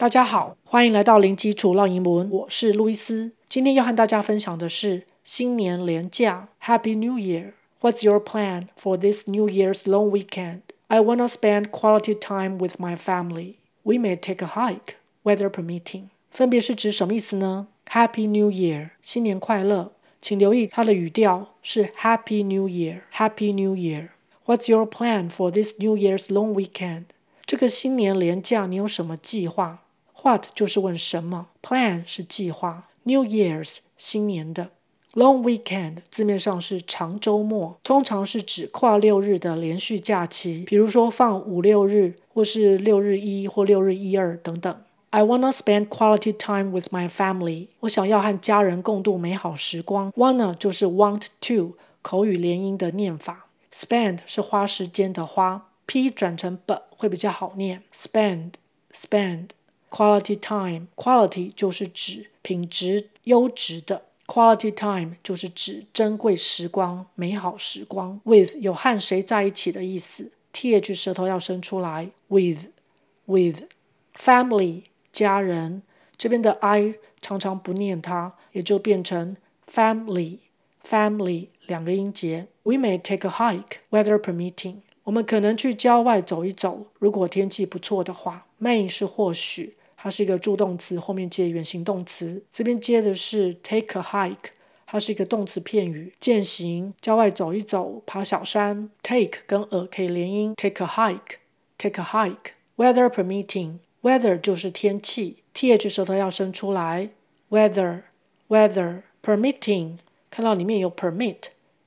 大家好，欢迎来到零基础绕英文，我是路易斯。今天要和大家分享的是新年连假，Happy New Year! What's your plan for this New Year's long weekend? I wanna spend quality time with my family. We may take a hike, weather permitting. 分别是指什么意思呢？Happy New Year，新年快乐。请留意它的语调是 Happy New Year，Happy New Year。What's your plan for this New Year's long weekend? 这个新年连假你有什么计划？What 就是问什么，Plan 是计划，New Year's 新年的，Long Weekend 字面上是长周末，通常是指跨六日的连续假期，比如说放五六日，或是六日一或六日一二等等。I wanna spend quality time with my family。我想要和家人共度美好时光。Wanna 就是 want to 口语连音的念法，Spend 是花时间的花，P 转成 b 会比较好念，Spend spend。Quality time，quality 就是指品质优质的，quality time 就是指珍贵时光、美好时光。With 有和谁在一起的意思，th 舌头要伸出来，with with family 家人，这边的 i 常常不念它，也就变成 family family 两个音节。We may take a hike, weather permitting。我们可能去郊外走一走，如果天气不错的话。May 是或许。它是一个助动词，后面接原形动词。这边接的是 take a hike，它是一个动词片语，健行，郊外走一走，爬小山。take 跟 a 可以连音，take a hike，take a hike。weather permitting，weather 就是天气，th 舌头要伸出来。weather，weather permitting，看到里面有 permit，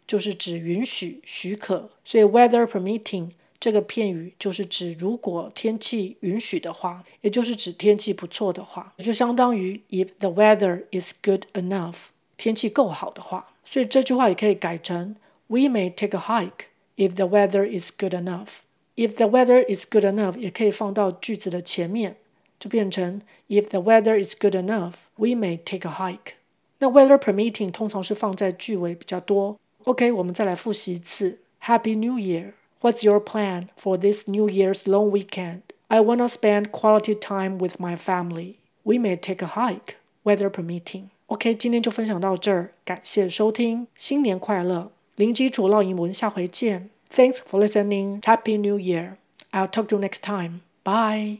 就是指允许、许可，所以 weather permitting。这个片语就是指如果天气允许的话，也就是指天气不错的话，就相当于 if the weather is good enough，天气够好的话。所以这句话也可以改成 We may take a hike if the weather is good enough。If the weather is good enough 也可以放到句子的前面，就变成 If the weather is good enough, we may take a hike。那 weather permitting 通常是放在句尾比较多。OK，我们再来复习一次 Happy New Year。What's your plan for this New Year's long weekend? I wanna spend quality time with my family. We may take a hike, weather permitting. OK，今天就分享到这儿，感谢收听，新年快乐！零基础绕英文，下回见。Thanks for listening. Happy New Year. I'll talk to you next time. Bye.